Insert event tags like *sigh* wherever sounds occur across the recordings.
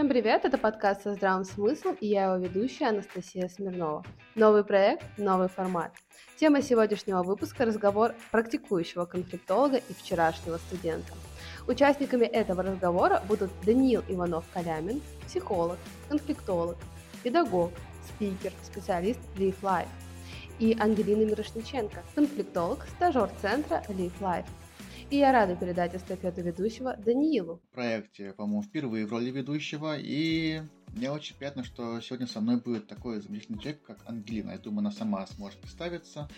Всем привет, это подкаст со здравым смыслом и я его ведущая Анастасия Смирнова. Новый проект, новый формат. Тема сегодняшнего выпуска – разговор практикующего конфликтолога и вчерашнего студента. Участниками этого разговора будут Даниил Иванов-Калямин, психолог, конфликтолог, педагог, спикер, специалист Live Life, и Ангелина Мирошниченко, конфликтолог, стажер центра Live Life. И я рада передать эстафету ведущего Даниилу. В проекте, по-моему, впервые в роли ведущего, и мне очень приятно, что сегодня со мной будет такой замечательный человек, как Ангелина. Я думаю, она сама сможет представиться.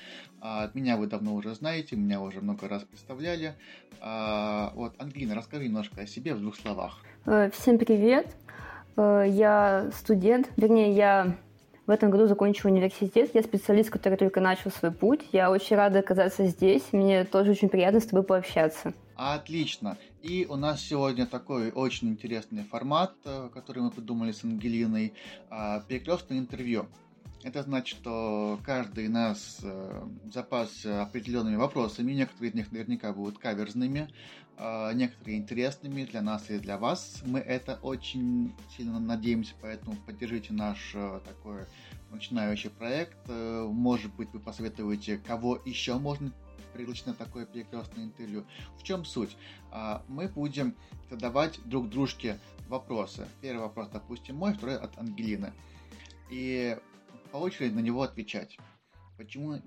А, меня вы давно уже знаете, меня уже много раз представляли. А, вот, Ангелина, расскажи немножко о себе в двух словах. Э, всем привет. Э, я студент, вернее, я в этом году закончила университет. Я специалист, который только начал свой путь. Я очень рада оказаться здесь. Мне тоже очень приятно с тобой пообщаться. Отлично. И у нас сегодня такой очень интересный формат, э, который мы придумали с Ангелиной. А, Перекрестное интервью. Это значит, что каждый из нас э, запас определенными вопросами. Некоторые из них наверняка будут каверзными, некоторые интересными для нас и для вас. Мы это очень сильно надеемся, поэтому поддержите наш э, такой начинающий проект. Э, может быть, вы посоветуете, кого еще можно пригласить на такое перекрестное интервью. В чем суть? Мы будем задавать друг дружке вопросы. Первый вопрос, допустим, мой, второй от Ангелины. И по очереди на него отвечать. Почему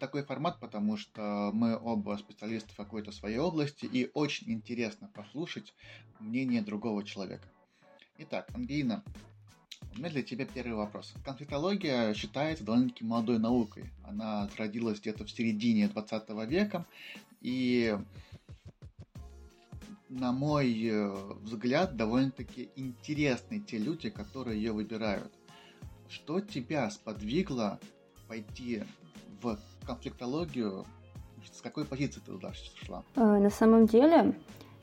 такой формат? Потому что мы оба специалисты в какой-то своей области, и очень интересно послушать мнение другого человека. Итак, Ангелина, у меня для тебя первый вопрос. Конфликтология считается довольно-таки молодой наукой. Она зародилась где-то в середине 20 века, и на мой э, взгляд, довольно-таки интересны те люди, которые ее выбирают. Что тебя сподвигло пойти в конфликтологию, с какой позиции ты туда шла? Э, на самом деле,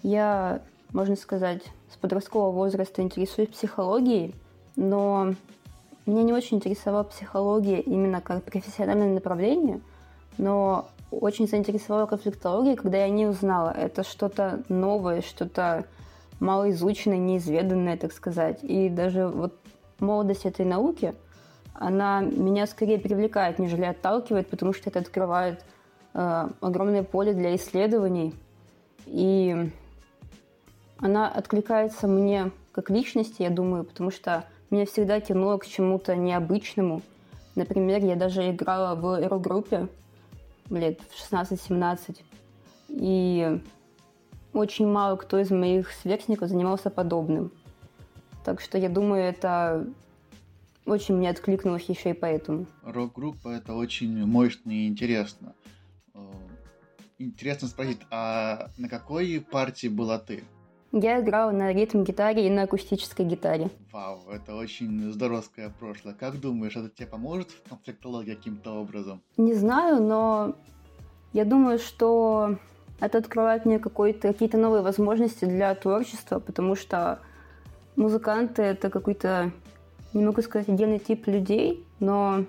я, можно сказать, с подросткового возраста интересуюсь психологией, но меня не очень интересовала психология именно как профессиональное направление, но очень заинтересовала конфликтология, когда я не узнала. Это что-то новое, что-то малоизученное, неизведанное, так сказать. И даже вот молодость этой науки – она меня скорее привлекает, нежели отталкивает, потому что это открывает э, огромное поле для исследований. И она откликается мне как личности, я думаю, потому что меня всегда тянуло к чему-то необычному. Например, я даже играла в эру-группе лет в 16-17. И очень мало кто из моих сверстников занимался подобным. Так что я думаю, это очень мне откликнулось еще и поэтому. Рок-группа это очень мощно и интересно. Э, интересно спросить, а на какой партии была ты? Я играла на ритм-гитаре и на акустической гитаре. Вау, это очень здоровское прошлое. Как думаешь, это тебе поможет в конфликтологии каким-то образом? Не знаю, но я думаю, что это открывает мне какие-то новые возможности для творчества, потому что музыканты — это какой-то не могу сказать отдельный тип людей, но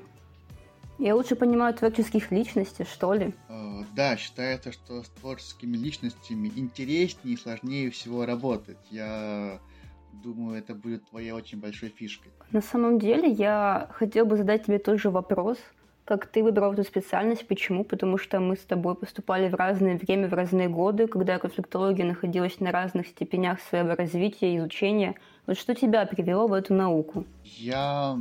я лучше понимаю творческих личностей, что ли. Э, да, считается, что с творческими личностями интереснее и сложнее всего работать. Я думаю, это будет твоей очень большой фишкой. На самом деле, я хотел бы задать тебе тот же вопрос – как ты выбрал эту специальность. Почему? Потому что мы с тобой поступали в разное время, в разные годы, когда конфликтология находилась на разных степенях своего развития, изучения. Вот что тебя привело в эту науку? Я...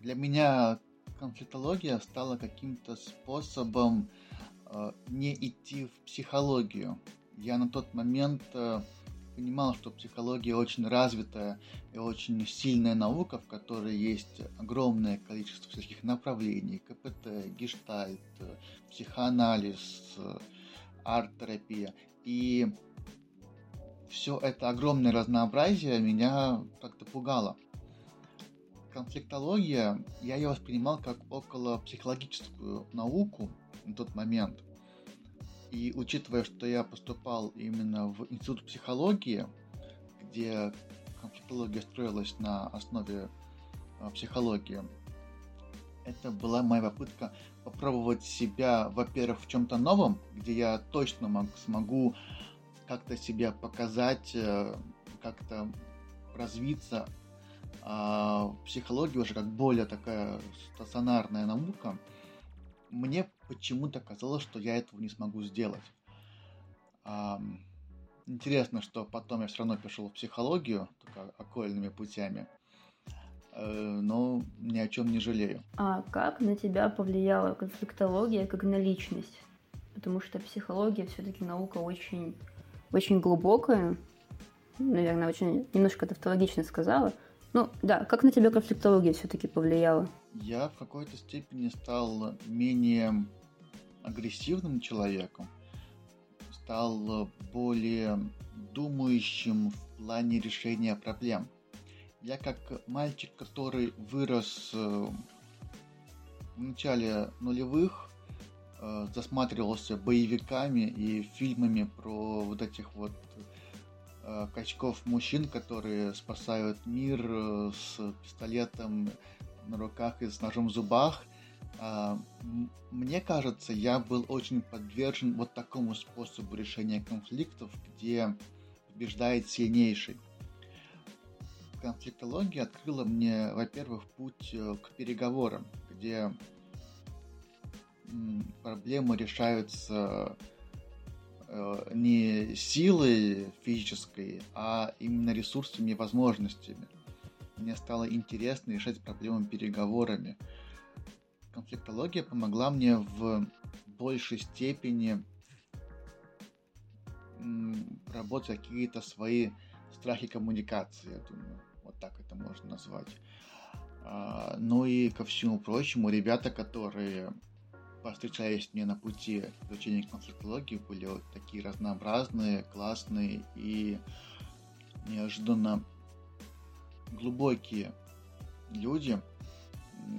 Для меня конфликтология стала каким-то способом э, не идти в психологию. Я на тот момент э, понимал, что психология очень развитая и очень сильная наука, в которой есть огромное количество всяких направлений, КПТ, гештальт, психоанализ, арт-терапия. И все это огромное разнообразие меня как-то пугало. Конфликтология, я ее воспринимал как около психологическую науку на тот момент. И учитывая, что я поступал именно в институт психологии, где конфликтология строилась на основе э, психологии, это была моя попытка попробовать себя, во-первых, в чем-то новом, где я точно мог, смогу как-то себя показать, э, как-то развиться А психология уже как более такая стационарная наука. Мне почему-то казалось, что я этого не смогу сделать. Интересно, что потом я все равно пришел в психологию, только окольными путями. Э, но ни о чем не жалею. А как на тебя повлияла конфликтология как на личность? Потому что психология все-таки наука очень, очень глубокая, наверное, очень немножко тавтологично сказала. Ну да, как на тебя конфликтология все-таки повлияла? Я в какой-то степени стал менее агрессивным человеком, стал более думающим в плане решения проблем. Я как мальчик, который вырос э, в начале нулевых, э, засматривался боевиками и фильмами про вот этих вот качков мужчин, которые спасают мир с пистолетом на руках и с ножом в зубах. А, мне кажется, я был очень подвержен вот такому способу решения конфликтов, где побеждает сильнейший конфликтология открыла мне, во-первых, путь э, к переговорам, где проблемы решаются э, не силой физической, а именно ресурсами и возможностями. Мне стало интересно решать проблемы переговорами. Конфликтология помогла мне в большей степени работать какие-то свои страхи коммуникации, я думаю так это можно назвать. А, ну и ко всему прочему, ребята, которые повстречались мне на пути изучения конфликтологии, были вот такие разнообразные, классные и неожиданно глубокие люди,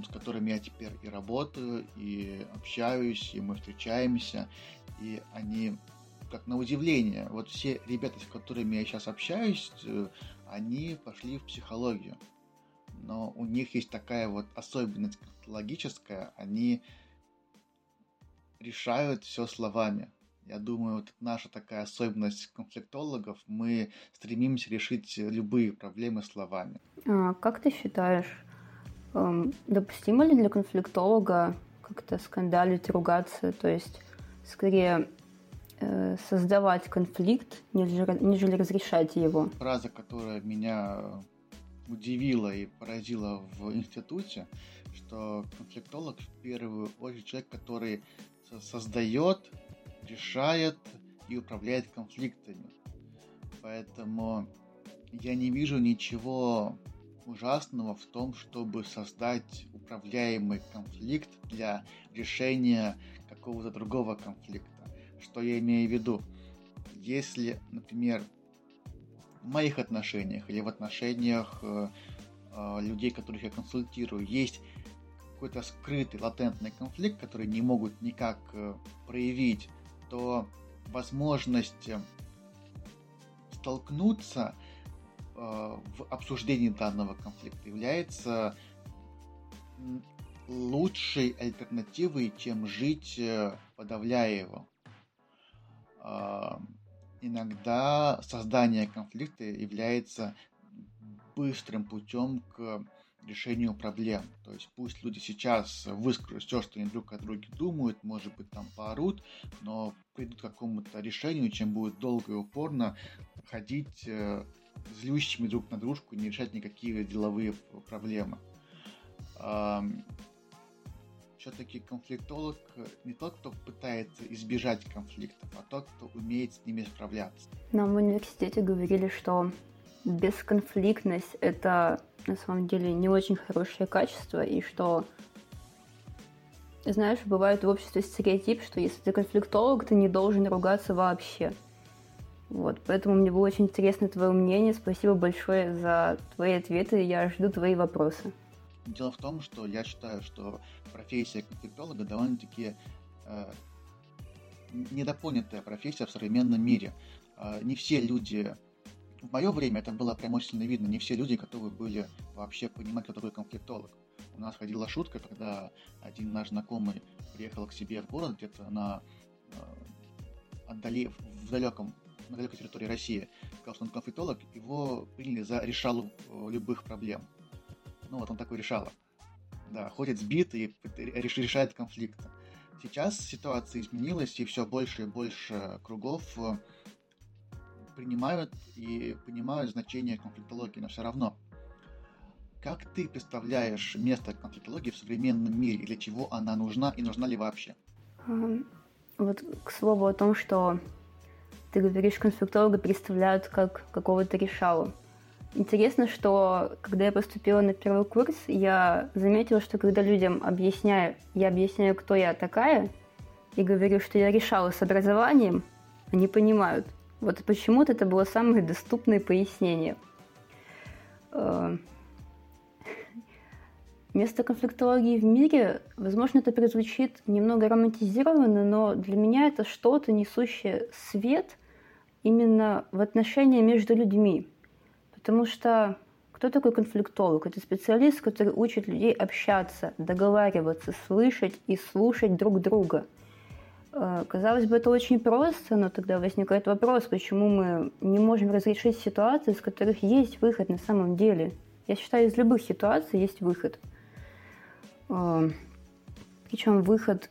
с которыми я теперь и работаю, и общаюсь, и мы встречаемся, и они, как на удивление, вот все ребята, с которыми я сейчас общаюсь, э, они пошли в психологию. Но у них есть такая вот особенность логическая, они решают все словами. Я думаю, вот наша такая особенность конфликтологов, мы стремимся решить любые проблемы словами. А, как ты считаешь, эм, допустимо ли для конфликтолога как-то скандалить, ругаться? То есть, скорее, Э, создавать конфликт, нежели, нежели разрешать его. Фраза, которая меня удивила и поразила в институте, что конфликтолог в первую очередь человек, который создает, решает и управляет конфликтами. Поэтому я не вижу ничего ужасного в том, чтобы создать управляемый конфликт для решения какого-то другого конфликта. Что я имею в виду? Если, например, в моих отношениях или в отношениях э, э, людей, которых я консультирую, есть какой-то скрытый, латентный конфликт, который не могут никак э, проявить, то возможность э, столкнуться э, в обсуждении данного конфликта является лучшей альтернативой, чем жить, подавляя его. А, иногда создание конфликта является быстрым путем к решению проблем. То есть пусть люди сейчас выскажут все, что они друг о друге думают, может быть там поорут, но придут к какому-то решению, чем будет долго и упорно ходить э, злющими друг на дружку, не решать никакие деловые проблемы все-таки конфликтолог не тот, кто пытается избежать конфликтов, а тот, кто умеет с ними справляться. Нам в университете говорили, что бесконфликтность — это на самом деле не очень хорошее качество, и что знаешь, бывает в обществе стереотип, что если ты конфликтолог, ты не должен ругаться вообще. Вот, поэтому мне было очень интересно твое мнение. Спасибо большое за твои ответы. Я жду твои вопросы. Дело в том, что я считаю, что профессия конфликтолога довольно-таки э, недопонятая профессия в современном мире. Э, не все люди, в мое время это было прям очень видно, не все люди готовы были вообще понимать, кто такой конфликтолог. У нас ходила шутка, когда один наш знакомый приехал к себе в город где-то на э, отдали, в далеком на далекой территории России, сказал, что он конфликтолог, его приняли за решалу э, любых проблем. Ну, вот он такой решала. Да, ходит сбитый и решает конфликты. Сейчас ситуация изменилась, и все больше и больше кругов принимают и понимают значение конфликтологии, но все равно. Как ты представляешь место конфликтологии в современном мире, для чего она нужна, и нужна ли вообще? Вот к слову о том, что ты говоришь, конфликтолога представляют как какого-то решала. Интересно, что когда я поступила на первый курс, я заметила, что когда людям объясняю, я объясняю, кто я такая, и говорю, что я решала с образованием, они понимают. Вот почему-то это было самое доступное пояснение. Э, место конфликтологии в мире, возможно, это прозвучит немного романтизированно, но для меня это что-то, несущее свет именно в отношения между людьми. Потому что кто такой конфликтолог? Это специалист, который учит людей общаться, договариваться, слышать и слушать друг друга. Э, казалось бы, это очень просто, но тогда возникает вопрос, почему мы не можем разрешить ситуации, из которых есть выход на самом деле. Я считаю, из любых ситуаций есть выход. Э, Причем выход,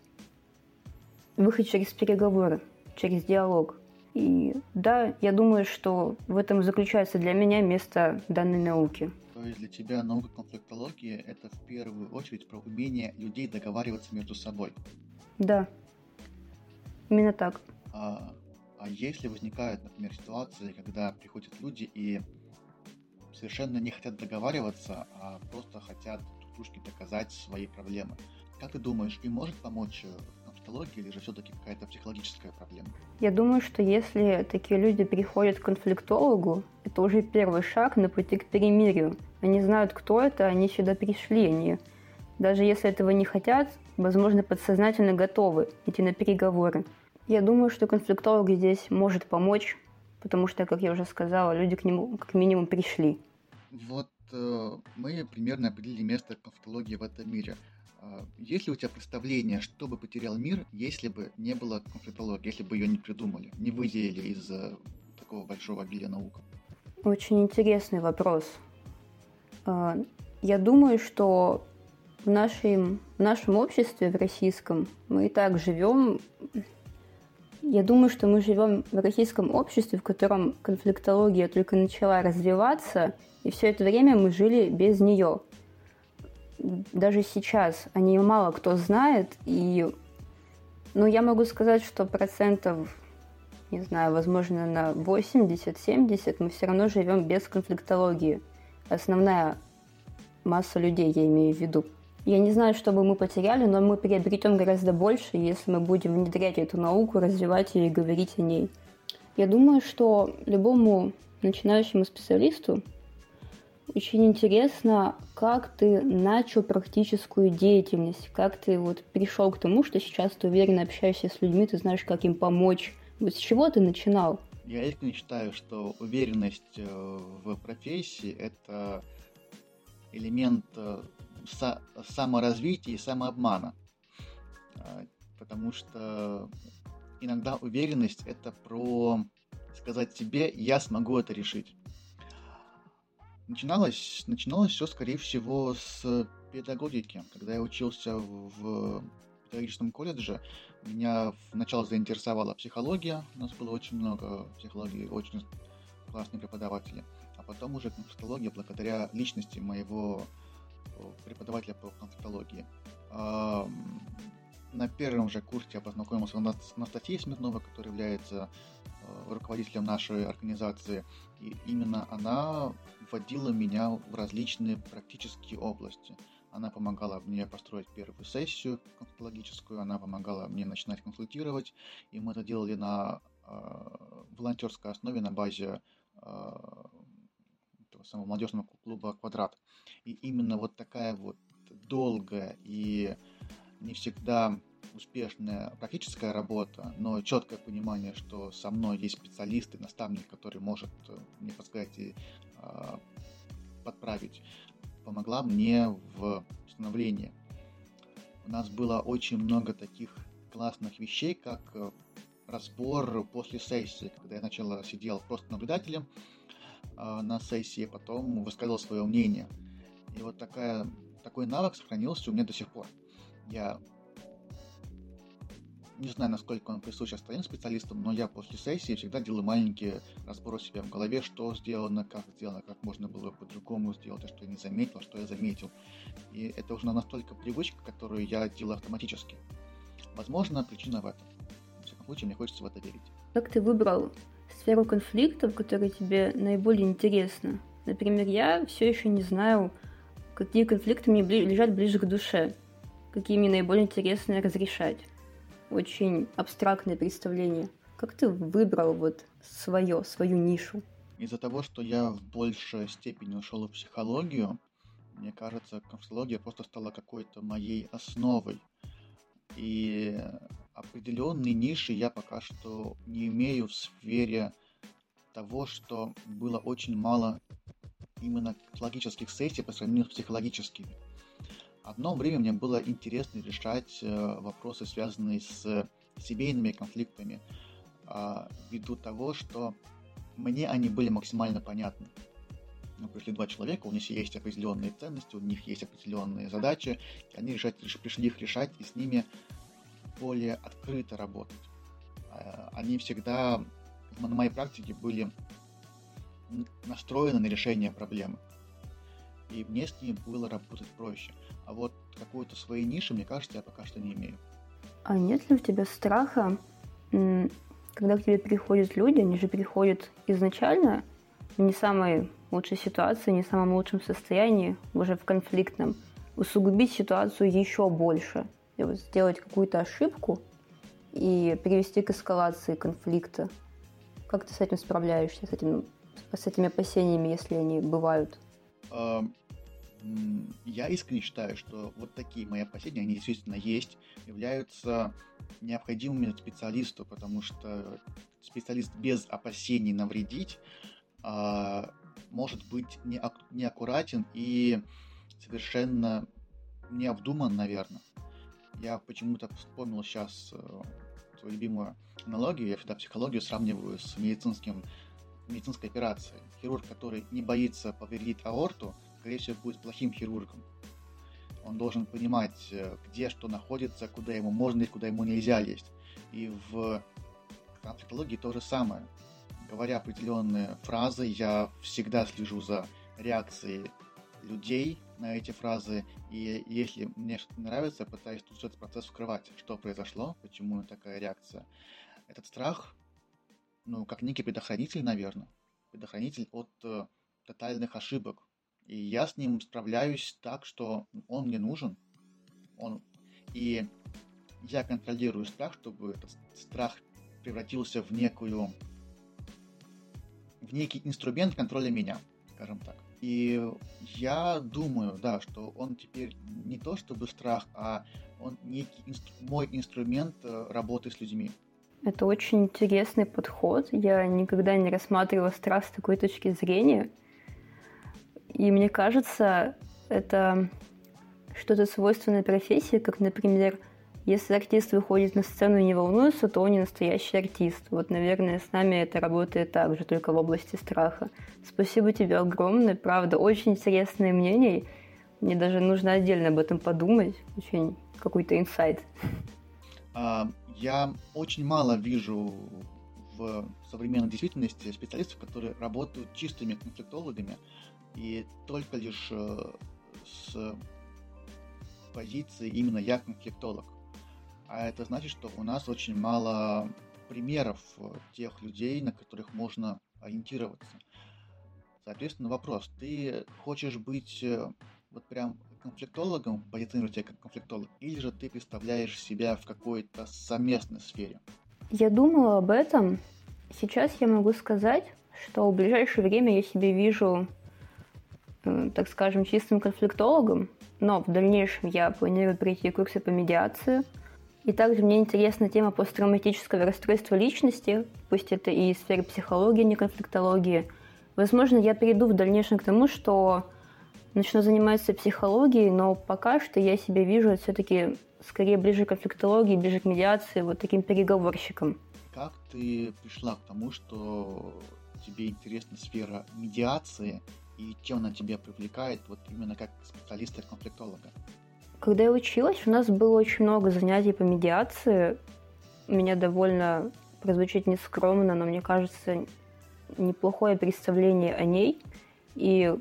выход через переговоры, через диалог – и да, я думаю, что в этом заключается для меня место данной науки. То есть для тебя наука конфликтологии – это в первую очередь про умение людей договариваться между собой? Да, именно так. А, а если возникают, например, ситуации, когда приходят люди и совершенно не хотят договариваться, а просто хотят друг дружке доказать свои проблемы, как ты думаешь, им может помочь э, патология или же все-таки какая-то психологическая проблема? Я думаю, что если такие люди приходят к конфликтологу, это уже первый шаг на пути к перемирию. Они знают, кто это, они сюда пришли, они даже если этого не хотят, возможно, подсознательно готовы идти на переговоры. Я думаю, что конфликтолог здесь может помочь, потому что, как я уже сказала, люди к нему как минимум пришли. Вот э, мы примерно определили место конфликтологии в этом мире. А, есть ли у тебя представление, что бы потерял мир, если бы не было конфликтологии, если бы ее не придумали, не выделили из такого большого обилия наук? Очень интересный вопрос. А, я думаю, что в нашем, в нашем обществе, в российском, мы и так живем. Я думаю, что мы живем в российском обществе, в котором конфликтология только начала развиваться, и все это время мы жили без нее даже сейчас о ней мало кто знает, и ну, я могу сказать, что процентов, не знаю, возможно, на 80-70 мы все равно живем без конфликтологии. Основная масса людей, я имею в виду. Я не знаю, что бы мы потеряли, но мы приобретем гораздо больше, если мы будем внедрять эту науку, развивать ее и говорить о ней. Я думаю, что любому начинающему специалисту очень интересно, как ты начал практическую деятельность, как ты вот пришел к тому, что сейчас ты уверенно общаешься с людьми, ты знаешь, как им помочь. Вот с чего ты начинал? Я искренне считаю, что уверенность э, в профессии – это элемент э, саморазвития и самообмана. Э, потому что иногда уверенность – это про сказать себе «я смогу это решить». Начиналось, начиналось все, скорее всего, с педагогики. Когда я учился в педагогическом колледже, меня сначала заинтересовала психология. У нас было очень много психологии, очень классные преподаватели. А потом уже конфликтология благодаря личности моего преподавателя по конфликтологии. На первом же курсе я познакомился с Анастасией Смирновой, которая является э, руководителем нашей организации. И именно она вводила меня в различные практические области. Она помогала мне построить первую сессию консультологическую, она помогала мне начинать консультировать, и мы это делали на э, волонтерской основе на базе э, самого молодежного клуба «Квадрат». И именно вот такая вот долгая и не всегда успешная практическая работа, но четкое понимание, что со мной есть специалист и наставник, который может э, мне подсказать и э, подправить, помогла мне в становлении. У нас было очень много таких классных вещей, как э, разбор после сессии, когда я сначала сидел просто наблюдателем на сессии, потом высказывал свое мнение. И вот такая, такой навык сохранился у меня до сих пор. Я не знаю, насколько он присущ остальным специалистам, но я после сессии всегда делаю маленькие разборы себя в голове, что сделано, как сделано, как можно было по-другому сделать, а что я не заметил, что я заметил. И это уже настолько привычка, которую я делаю автоматически. Возможно, причина в этом. В всяком случае, мне хочется в это верить. Как ты выбрал сферу конфликтов, которая тебе наиболее интересна? Например, я все еще не знаю, какие конфликты мне лежат ближе к душе, какие мне наиболее интересно разрешать очень абстрактное представление. Как ты выбрал вот свое, свою нишу? Из-за того, что я в большей степени ушел в психологию, мне кажется, конфликтология просто стала какой-то моей основой. И определенные ниши я пока что не имею в сфере того, что было очень мало именно логических сессий по сравнению с психологическими. Одно время мне было интересно решать э, вопросы, связанные с семейными конфликтами, а, ввиду того, что мне они были максимально понятны. Ну, пришли два человека, у них есть определенные ценности, у них есть определенные задачи, и они решать, пришли их решать и с ними более открыто работать. А, они всегда на моей практике были настроены на решение проблемы. И мне с ними было работать проще. А вот какую-то своей ниши, мне кажется, я пока что не имею. А нет ли у тебя страха, когда к тебе приходят люди, они же приходят изначально в не самой лучшей ситуации, не самом лучшем состоянии, уже в конфликтном, усугубить ситуацию еще больше, сделать какую-то ошибку и привести к эскалации конфликта. Как ты с этим справляешься, с, этим, с этими опасениями, если они бывают? я искренне считаю, что вот такие мои опасения, они действительно есть, являются необходимыми специалисту, потому что специалист без опасений навредить а, может быть неаккуратен и совершенно необдуман, наверное. Я почему-то вспомнил сейчас э, свою любимую аналогию. Я всегда психологию сравниваю с медицинским, медицинской операцией. Хирург, который не боится повредить аорту, скорее всего, будет плохим хирургом. Он должен понимать, э, где что находится, куда ему можно лезть, куда ему нельзя лезть. И в конфликтологии то же самое. Говоря определенные фразы, я всегда слежу за реакцией людей на эти фразы, и если мне что-то нравится, я пытаюсь тут этот процесс вскрывать, что произошло, почему такая реакция. Этот страх, ну, как некий предохранитель, наверное, предохранитель от э, тотальных ошибок, и я с ним справляюсь так, что он мне нужен. Он... И я контролирую страх, чтобы этот страх превратился в некую в некий инструмент контроля меня, скажем так. И я думаю, да, что он теперь не то чтобы страх, а он некий инст... мой инструмент э, работы с людьми. Это очень интересный подход. Я никогда не рассматривала страх с такой точки зрения. И мне кажется, это что-то свойственное профессии, как, например, если артист выходит на сцену и не волнуется, то он не настоящий артист. Вот, наверное, с нами это работает так же, только в области страха. Спасибо тебе огромное, правда, очень интересное мнение. Мне даже нужно отдельно об этом подумать. Очень какой-то инсайт. А, я очень мало вижу в современной действительности специалистов, которые работают чистыми конфликтологами, и только лишь э, с позиции именно я конфликтолог. А это значит, что у нас очень мало примеров тех людей, на которых можно ориентироваться. Соответственно, вопрос, ты хочешь быть э, вот прям конфликтологом, позиционировать себя как конфликтолог, или же ты представляешь себя в какой-то совместной сфере? Я думала об этом. Сейчас я могу сказать, что в ближайшее время я себе вижу Э, так скажем, чистым конфликтологом, но в дальнейшем я планирую пройти курсы по медиации. И также мне интересна тема посттравматического расстройства личности, пусть это и сфера психологии, не конфликтологии. Возможно, я перейду в дальнейшем к тому, что начну заниматься психологией, но пока что я себя вижу все-таки скорее ближе к конфликтологии, ближе к медиации, вот таким переговорщиком. Как ты пришла к тому, что тебе интересна сфера медиации, и чем она тебя привлекает вот именно как специалиста-конфликтолога? Когда я училась, у нас было очень много занятий по медиации. Меня довольно, прозвучит нескромно, но мне кажется, неплохое представление о ней. И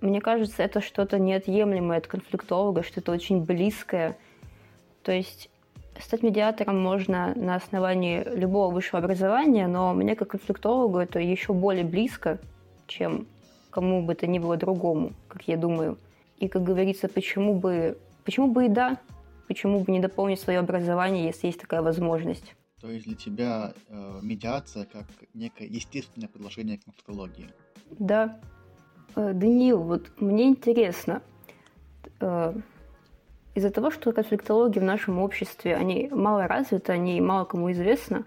мне кажется, это что-то неотъемлемое от конфликтолога, что-то очень близкое. То есть стать медиатором можно на основании любого высшего образования, но мне как конфликтологу это еще более близко, чем кому бы то ни было другому, как я думаю. И, как говорится, почему бы, почему бы и да, почему бы не дополнить свое образование, если есть такая возможность. То есть для тебя э, медиация как некое естественное предложение конфликтологии? Да. Э, Даниил, вот мне интересно, э, из-за того, что конфликтология в нашем обществе, они мало развиты, они мало кому известны,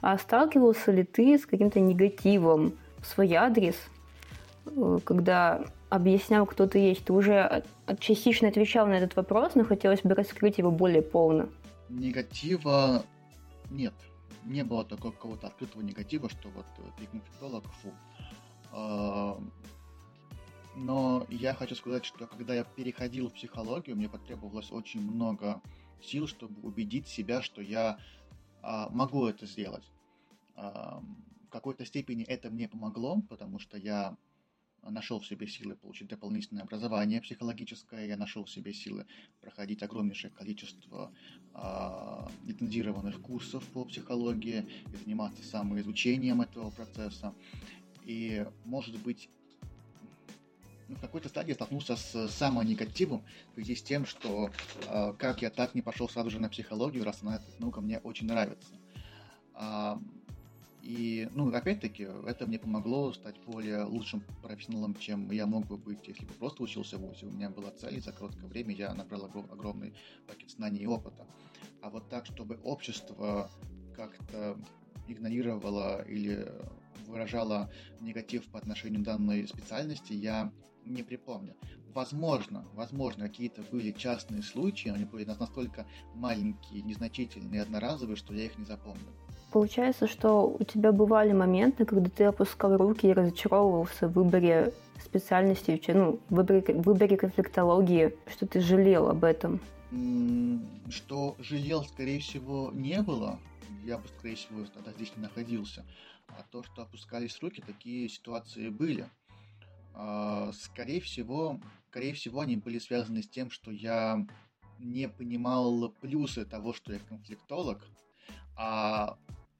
а сталкивался ли ты с каким-то негативом в свой адрес, э, когда объяснял, кто ты есть? Ты уже частично отвечал на этот вопрос, но хотелось бы раскрыть его более полно. Негатива нет. Не было такого какого-то открытого негатива, что вот ты конфликтолог, фу. А, но я хочу сказать, что когда я переходил в психологию, мне потребовалось очень много сил, чтобы убедить себя, что я а, могу это сделать. А, в какой-то степени это мне помогло, потому что я нашел в себе силы получить дополнительное образование психологическое, я нашел в себе силы проходить огромнейшее количество э, лицензированных курсов по психологии и заниматься самоизучением этого процесса. И, может быть, ну, в какой-то стадии столкнулся с самонегативом в связи с тем, что э, как я так не пошел сразу же на психологию, раз она эта наука мне очень нравится. Э, и, ну, опять-таки, это мне помогло стать более лучшим профессионалом, чем я мог бы быть, если бы просто учился в ВУЗе. У меня была цель, и за короткое время я набрал огромный пакет знаний и опыта. А вот так, чтобы общество как-то игнорировало или выражало негатив по отношению к данной специальности, я не припомню. Возможно, возможно, какие-то были частные случаи, они были настолько маленькие, незначительные, одноразовые, что я их не запомню. Получается, что у тебя бывали моменты, когда ты опускал руки и разочаровывался в выборе специальности, ну, в выборе, выборе конфликтологии, что ты жалел об этом? Что жалел, скорее всего, не было. Я бы, скорее всего, тогда здесь не находился. А то, что опускались руки, такие ситуации были. А, скорее всего, скорее всего, они были связаны с тем, что я не понимал плюсы того, что я конфликтолог, а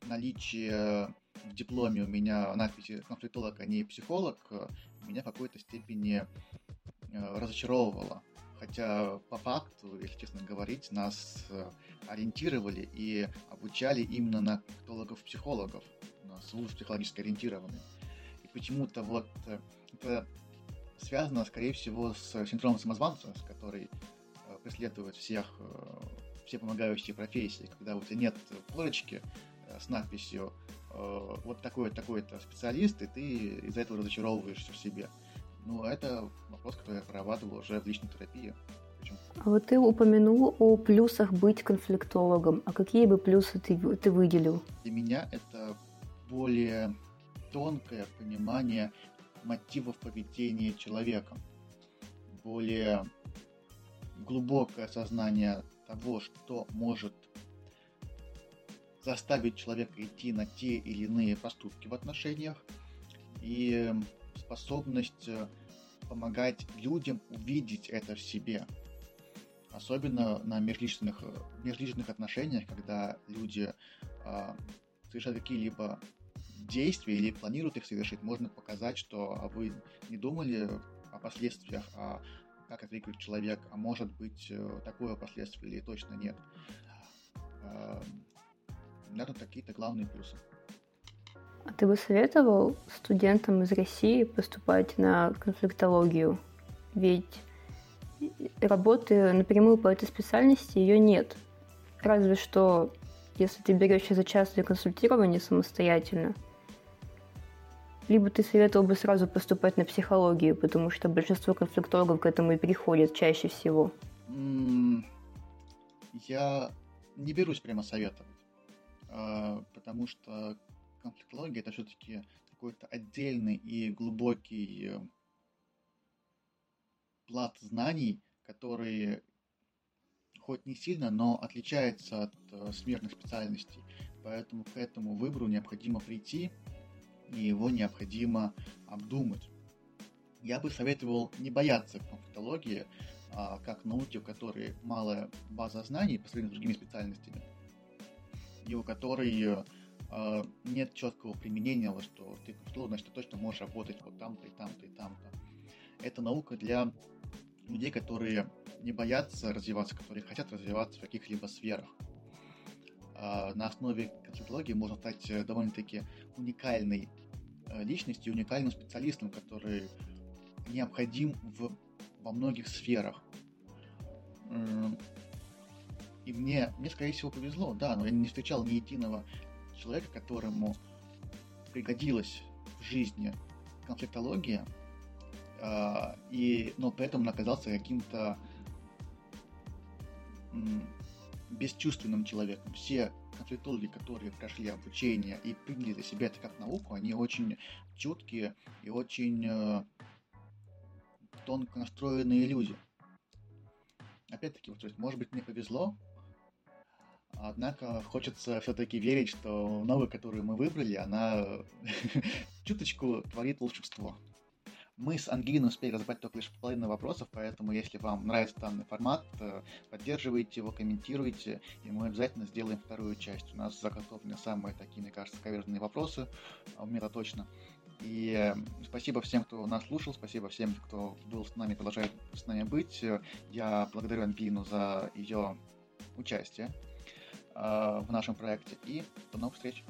наличие в дипломе у меня надписи конфликтолог, а не психолог, меня в какой-то степени э, разочаровывало. Хотя по факту, если честно говорить, нас э, ориентировали и обучали именно на конфликтологов-психологов. У нас вуз психологически ориентированный. И почему-то вот э, это связано, скорее всего, с синдромом самозванца, который преследует всех, все помогающие профессии, когда у тебя нет корочки, Э, с надписью э, вот такой такой-то специалист, и ты из-за этого разочаровываешься в себе. Ну, это вопрос, который я прорабатывал уже в личной терапии. А вот ты упомянул о плюсах быть конфликтологом. А какие бы плюсы ты, ты выделил? Для меня это более тонкое понимание мотивов поведения человека, более глубокое осознание того, что может заставить человека идти на те или иные поступки в отношениях и способность э, помогать людям увидеть это в себе. Особенно на межличных, э, межличных отношениях, когда люди э, совершают какие-либо действия или планируют их совершить, можно показать, что а вы не думали о последствиях, а как отреагирует человек, а может быть э, такое последствие или точно нет. Наверное, какие-то главные плюсы. А ты бы советовал студентам из России поступать на конфликтологию? Ведь работы напрямую по этой специальности ее нет. Разве что, если ты берешься за частное консультирование самостоятельно, либо ты советовал бы сразу поступать на психологию, потому что большинство конфликтологов к этому и приходят чаще всего. Я не берусь прямо советовать. А, потому что конфликтология это все-таки какой-то отдельный и глубокий пласт знаний, который хоть не сильно, но отличается от э, смежных специальностей. Поэтому к этому выбору необходимо прийти, и его необходимо обдумать. Я бы советовал не бояться конфликтологии, а, как науки, у которой малая база знаний по сравнению с другими специальностями, и у которой э, нет четкого применения, вот, что ты ты точно можешь работать вот там-то и там-то и там-то. Это наука для людей, которые не боятся развиваться, которые хотят развиваться в каких-либо сферах. А, на основе концептологии можно стать э, довольно-таки уникальной э, личностью, уникальным специалистом, который необходим в, во многих сферах. И мне, мне, скорее всего, повезло, да, но я не встречал ни единого человека, которому пригодилась в жизни конфликтология, а, и, но при этом он оказался каким-то бесчувственным человеком. Все конфликтологи, которые прошли обучение и приняли для себя это как науку, они очень чуткие и очень э, тонко настроенные люди. Опять-таки, вот, то есть, может быть, мне повезло, однако хочется все-таки верить, что новая, которую мы выбрали, она *laughs* чуточку творит волшебство. Мы с Ангелиной успели разобрать только лишь половину вопросов, поэтому если вам нравится данный формат, э, поддерживайте его, комментируйте, и мы обязательно сделаем вторую часть. У нас заготовлены самые такие, мне кажется, каверзные вопросы, а у меня точно. И э, спасибо всем, кто нас слушал, спасибо всем, кто был с нами, продолжает с нами быть. Я благодарю Ангелину за ее участие в нашем проекте и до новых встреч!